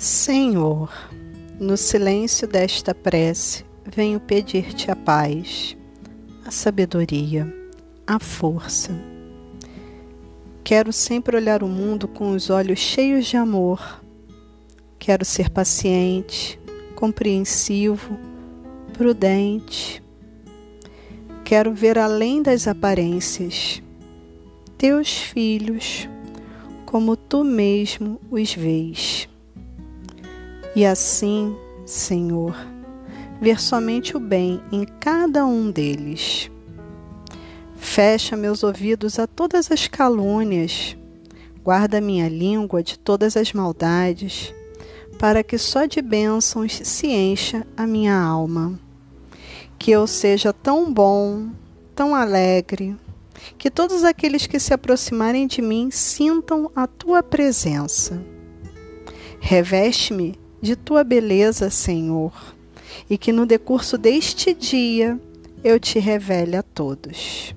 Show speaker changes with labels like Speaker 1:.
Speaker 1: Senhor, no silêncio desta prece, venho pedir-te a paz, a sabedoria, a força. Quero sempre olhar o mundo com os olhos cheios de amor. Quero ser paciente, compreensivo, prudente. Quero ver além das aparências. Teus filhos, como tu mesmo os vês. E assim, Senhor, ver somente o bem em cada um deles. Fecha meus ouvidos a todas as calúnias, guarda minha língua de todas as maldades, para que só de bênçãos se encha a minha alma. Que eu seja tão bom, tão alegre, que todos aqueles que se aproximarem de mim sintam a tua presença. Reveste-me de tua beleza, Senhor, e que no decurso deste dia eu te revele a todos.